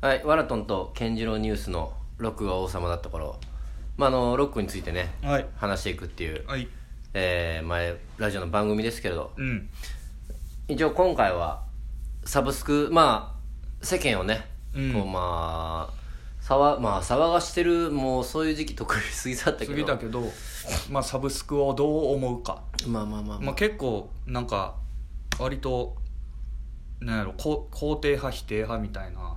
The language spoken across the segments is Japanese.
はい、ワラトンと健次郎ニュースのロックが王様だった頃、まあ、あのロックについてねはい。話していくっていう、はい。えー前ラジオの番組ですけれど。うん。一応今回はサブスクまあ世間をね、うん。こうまあ騒,、まあ、騒がしてるもうそういう時期得意すぎだったけど。過ぎたけどまあサブスクをどう思うか、まあまあまあ、まあ、結構なんか割となんやろこ肯定派否定派みたいな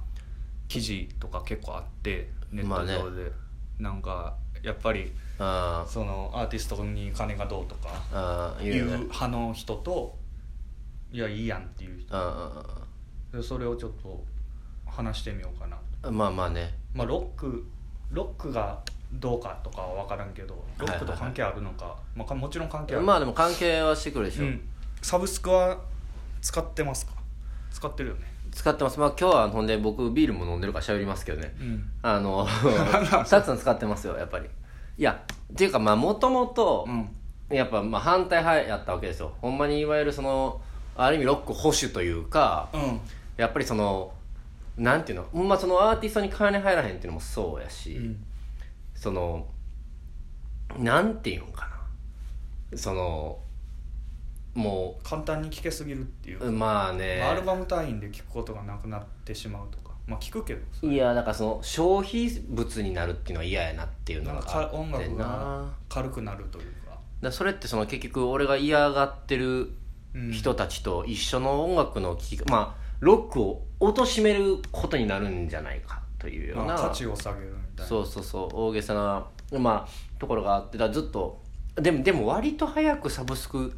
記事とか結構あってネット上で、なんかやっぱりあそのアーティストに金がどうとかい言う派の人といやいいやんっていう人。それをちょっと話してみようかな。ーまあまあね。まあロックロックがどうかとかは分からんけどロックと関係あるのか、まあか、もちろん関係ある、まあでも関係はしてくるでしょ、うん、サブスクは使ってますか？使ってるよね使ってます。まあ今日はほんで僕ビールも飲んでるから喋りますけどね。うん。あの サツさん使ってますよやっぱり。いやっていうかまあもともとうん。やっぱまあ反対派やったわけですよ。ほんまにいわゆるそのある意味ロック保守というかうん。やっぱりそのなんていうのほんまそのアーティストに金入らへんっていうのもそうやし、うん。そのなんていうんかな。そのも簡単に聴けすぎるっていう、うまあね、まあアルバム単位で聴くことがなくなってしまうとか。まあ聞くけどいやだからその消費物になるっていうのは嫌やなっていうのなんがあってか音楽な。が軽くなるというか。だそれってその結局俺が嫌がってるうん。人たちと一緒の音楽の聴きまあロックを貶めることになるんじゃないかというような、まあ、価値を下げるみたいな。そうそうそう。大げさな、まあ、ところがあってだからずっとでもでも割と早くサブスク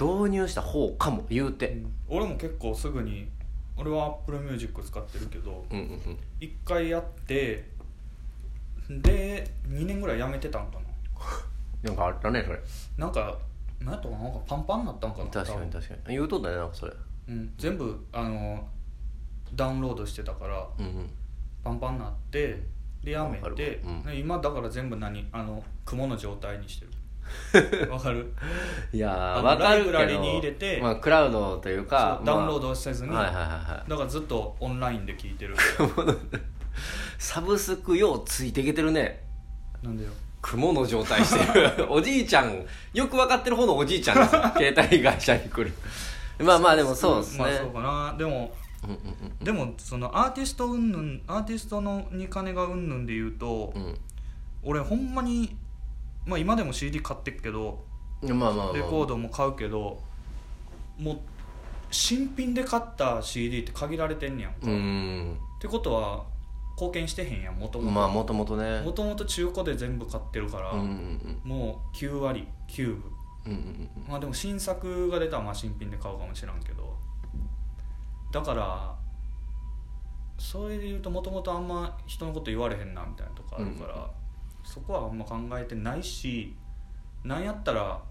導入した方かも言うて、うん。俺も結構すぐに俺は Apple Music 使ってるけどうん、うんうん。1回やってで2年ぐらいやめてたんかな。なんかあったねそれ。なんかなんやったかななんかパンパンになったんかな。確かに確かに。言うとったねなそれ。うん、全部あのダウンロードしてたからうんうん。パンパンになってでやめて、わ。うん。で今だから全部何あの雲の状態にしてるわかる？いやわかるけど。ライブラリに入れてまあ、クラウドというかそうダウンロードドせずに、はいはいはいはい。だからずっとオンラインで聞いてる。サブスクようついていけてるね。なんでよ？雲の状態してる。おじいちゃんよく分かってる方のおじいちゃんです。よ 携帯会社に来る。まあまあでもそうですね、まあそうかな。でもうんうん。でもそのアーティスト云々アーティストのに金が云々で言うと、うん。俺ほんまにまあ今でも CD 買ってっけどうんまあまあまあ。レコードも買うけどもう新品で買った CD って限られてんねやんか、うっんてことは貢献してへんやんもともと。まあもともとね。もともと中古で全部買ってるから、うんうんもう9割9分。うんうんうんまあでも新作が出たらまあ新品で買うかもしらんけど。だからそれで言うともともとあんま人のこと言われへんなみたいなとこあるから、そこはあんま考えてないしなんやったら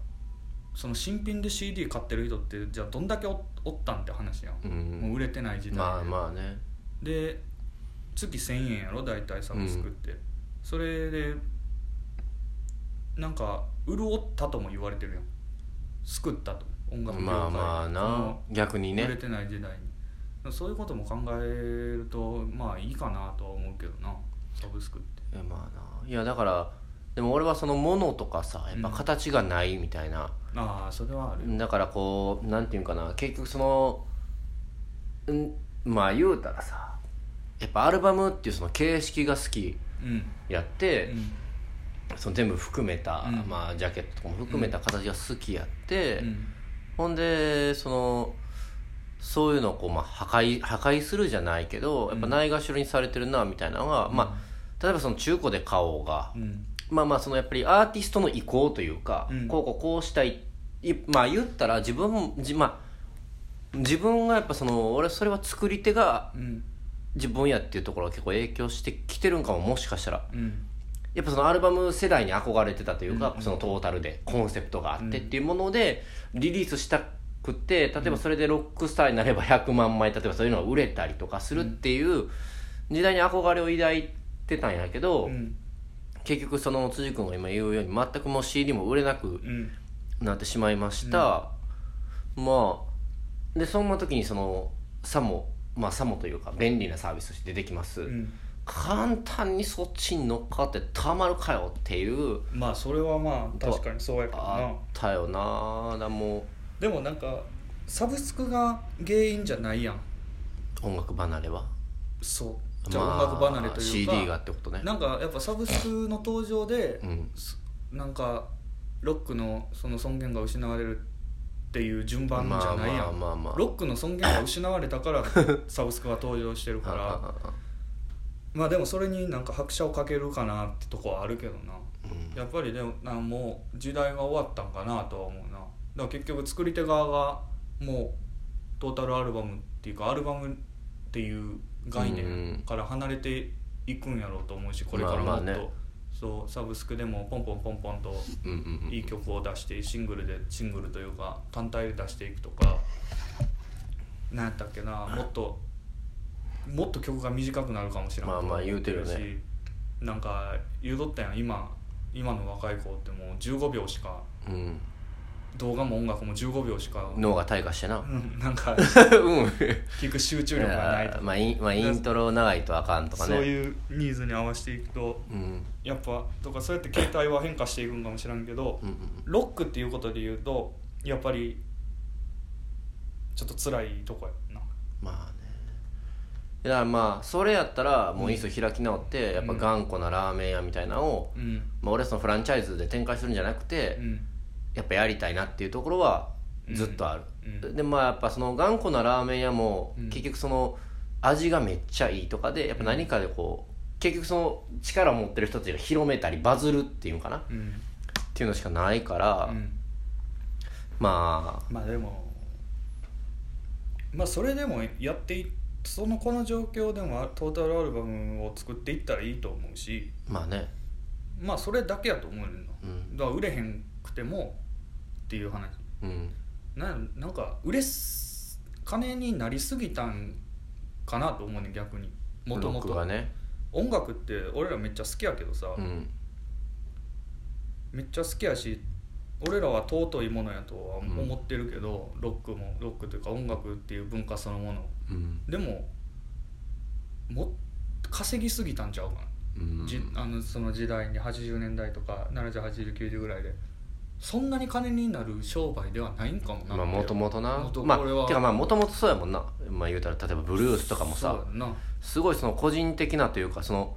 その新品で CD 買ってる人ってじゃあどんだけおおったんって話やん、うん。もう売れてない時代で、まあまあね。で月1000円やろ？大体サブスクって、それでなんか潤ったとも言われてるやん。救ったと。音楽業界。まあまあそなの逆にね。売れてない時代に。そういうことも考えるとまあいいかなとは思うけどなサブスクって。いやまあな。いやだからでも俺はそのものとかさやっぱ形がないみたいな、ああそれはある。だからこうなんていうんかな結局そのんまあ言うたらさやっぱアルバムっていうその形式が好きうん。やって、うん。その全部含めた、うん。まあ、ジャケットとかも含めた形が好きやって、うん。ほんでそのそういうのをこう、まあ、破壊破壊するじゃないけどやっぱないがしろにされてるなみたいなのが、まあ、例えばその中古で買おうが、うん。まあまあそのやっぱりアーティストの意向というか、うん。こうこうこうしたいいまあ言ったら自分もじまあ自分がやっぱその俺それは作り手がうん。自分やっていうところが結構影響してきてるんかももしかしたら。うん。やっぱそのアルバム世代に憧れてたというか、うんそのトータルでコンセプトがあってっていうものでリリースしたくて例えばそれでロックスターになれば100万枚例えばそういうのが売れたりとかするっていう時代に憧れを抱いてたんやけど、うん。結局その辻君が今言うように全くもう CD も売れなくうん。なってしまいました、まあでそんな時にそのさもまあさもというか便利なサービスとして出てきます、うん。簡単にそっちに乗っかってたまるかよっていうまあそれはまあ確かにそうやけどあなったよな。だもでもなんかサブスクが原因じゃないやん。う音楽離れは？そう。じゃあま音楽離れというか、CD がってことね。なんかやっぱサブスクの登場でう、ん。なんかロックのその尊厳が失われるっていう順番じゃないやん、まあまあまあまあロックの尊厳が失われたから サブスクが登場してるから。あああまあでもそれになんか拍車をかけるかなってとこはあるけどな。うん。やっぱりでもなんもう時代が終わったんかなとは思うなだから結局作り手側がもうトータルアルバムっていうかアルバムっていう概念から離れていくんやろうと思うしこれからもっと、まあまあね。そうサブスクでもポンポンポンポンといい曲を出してシングルでシングルというか単体で出していくとか何やったっけなもっともっと曲が短くなるかもしれないまあまあ言うてるしなんか言うとったやん今今の若い子ってもう15秒しかうん動画も音楽も15秒しか、脳が退化してな。うんなんか うん。聞く集中力がない。とか、まあインまあイントロ長いとあかんとかね。そういうニーズに合わせていくとうん。やっぱとかそうやって携帯は変化していくんかもしらんけど、うんうんロックっていうことで言うとやっぱりちょっと辛いとこやな。まあね。だからまあそれやったらもういっそ開き直ってやっぱ頑固なラーメン屋みたいなのを、うん。まあ、俺はそのフランチャイズで展開するんじゃなくて、うんやっぱやりたいなっていうところはずっとある、うん。でまあやっぱその頑固なラーメン屋もうん。結局その味がめっちゃいいとかでやっぱ何かでこう結局その力を持ってる人たちが広めたりバズるっていうのかな？っうん。ていうのしかないから、うん。まあ。まあでもまあそれでもやっていそのこの状況でもトータルアルバムを作っていったらいいと思うしまあね。まあそれだけやと思うねんなうん。だから売れへんくてもっていう話。うん。なんなんか売れす金になりすぎたんかなと思うねん逆に。もとロもと音楽って俺らめっちゃ好きやけどさ、うん。めっちゃ好きやし俺らは尊いものやとは思ってるけど、ロックもロックというか音楽っていう文化そのもの。うん。でもも稼ぎすぎたんちゃうかな、うん。じあのその時代に80年代とか708090ぐらいでそんなに金になる商売ではないんかもな。まあもともとな。元まあてかまあもともとそうやもんな。まあ言うたら例えばブルースとかもさ。すごいその個人的なというかその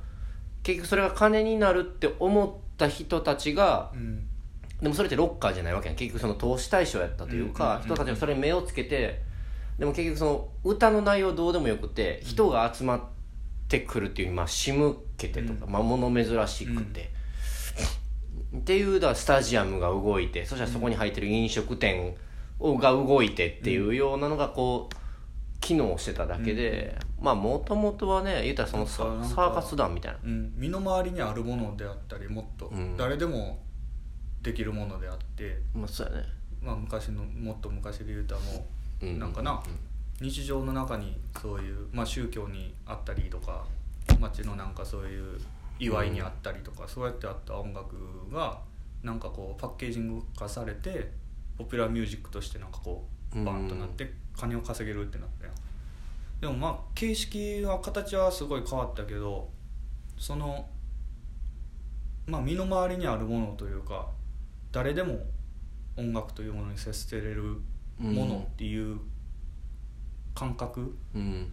結局それが金になるって思った人たちがうん。でもそれってロッカーじゃないわけやん。結局その投資対象やったというか、人たちがそれに目をつけてでも結局その歌の内容どうでもよくて人が集まってくるっていうまあ仕向けてとか、うん。まあ物珍しくて、っていうだスタジアムが動いてそしたらそこに入ってる飲食店をが動いてっていうようなのがこう機能してただけで、まあもともとはね言ったらそのサーカス団みたいな。うん、身の回りにあるものであったりもっとうん。誰でもできるものであって、まあそうやね。まあ、昔のもっと昔で言うたらもううなんかな、日常の中にそういう、まあ、宗教にあったりとか街のなんかそういう祝いにあったりとか、そうやってあった音楽がなんかこうパッケージング化されてポピュラーミュージックとしてなんかこうバーンとなって金を稼げるってなったよ。でもまあ形式は形はすごい変わったけどそのまあ身の回りにあるものというか誰でも音楽というものに接せれるものっていう感覚、うん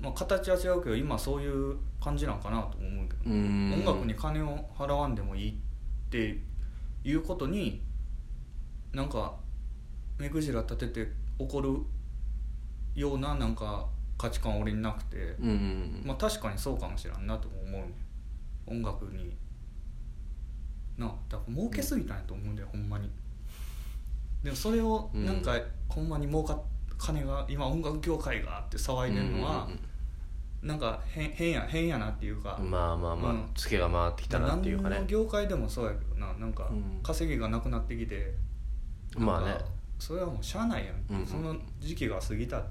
まあ、形は違うけど今そういう感じなんかなと思うけど、うん。音楽に金を払わんでもいいっていうことになんか目くじら立てて怒るようななんか価値観は俺になくて、うんうんまあ確かにそうかもしれんなとも思うね。音楽に。なだから儲けすぎたんやと思うんだよほんまに。でもそれをなんか、ほんまに儲かっ金が今音楽業界がって騒いでるのは、なんか変変や変やなっていうか、うんまあまあまあ、うん。ツケが回ってきたなっていうかね。何の業界でもそうやけどななんかうん。稼ぎがなくなってきて、まあね。それはもうしゃあないやん、うんうん。その時期が過ぎたっ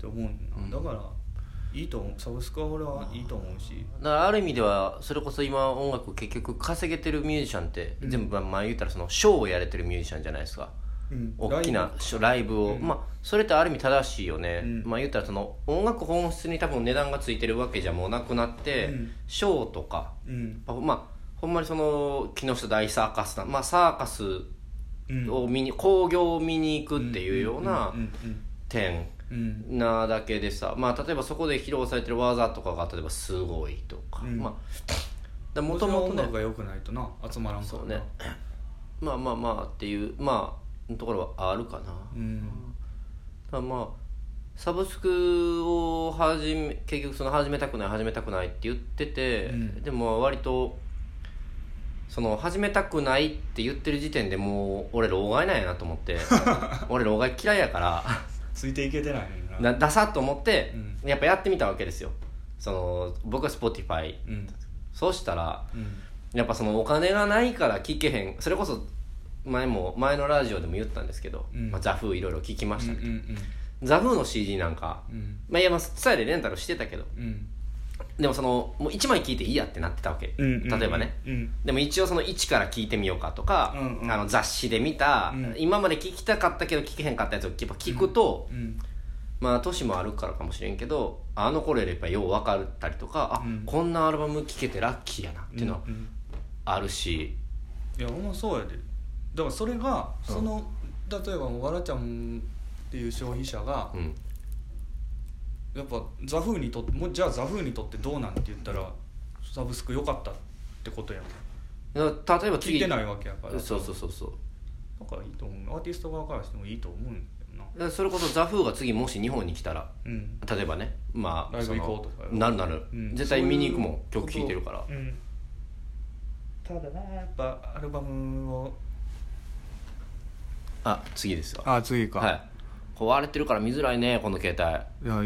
て思うだからいいと思う。サブスクは俺はいいと思うし、だからある意味ではそれこそ今音楽結局稼げてるミュージシャンって、全部まあ言ったらそのショーをやれてるミュージシャンじゃないですか。うん大きなライブを、うん。まあそれってある意味正しいよね、うん。まあ言ったらその音楽本質に多分値段がついてるわけじゃもうなくなって、うん。ショーとか。うん。まあほんまにその木下大サーカスなまあサーカスうん。を見に興行を見に行くっていうようなうん点なだけでさまあ例えばそこで披露されてる技とかが例えばすごいとか、うん。まあももともとね音楽が良くないとな集まらんからそうね。まあまあまあっていうまあところはあるかな、うん。ただまあサブスクを始め結局その始めたくない始めたくないって言ってて、うん。でも割とその始めたくないって言ってる時点でもう俺老害なんやなと思って 俺老害嫌いやからついていけてないな。なダサっと思って、うやっぱやってみたわけですよ。その僕は Spotify うん。そうしたらうん。やっぱそのお金がないから聞けへん。それこそ前も前のラジオでも言ったんですけど、うん。まあ、ザ・フーいろいろ聞きましたけど、うんザ・フーの CD なんか、うん。まあ、いやまあツでレンタルしてたけどうん。でもそのもう1枚聞いていいやってなってたわけ、うん例えばね。うん。でも一応その1から聞いてみようかとか、うんうん。あの雑誌で見た、うん。今まで聞きたかったけど聞けへんかったやつをやっぱ聞くと、うん。まあ年もあるからかもしれんけどあの頃よりやっぱよう分かったりとかあ、うん。こんなアルバム聴けてラッキーやなっていうのはん。あるし、いやほんまそうやでだからそれがその、例えばわらちゃんっていう消費者がうん。やっぱザフーにとってじゃあザフーにとってどうなんて言ったらサブスク良かったってことやん。例えば次。聞いてないわけやから。そうそうそうそう。だからいいと思う。アーティスト側からしてもいいと思うんだそれこそザ・フーが次もし日本に来たらうん。例えばねまあライブ行こうとか。なるなる、うん。絶対見に行くもん曲聴いてるから。うん。ただなやっぱアルバムをあ次ですわ。あ次はい。壊れてるから見づらいねこの携帯。いや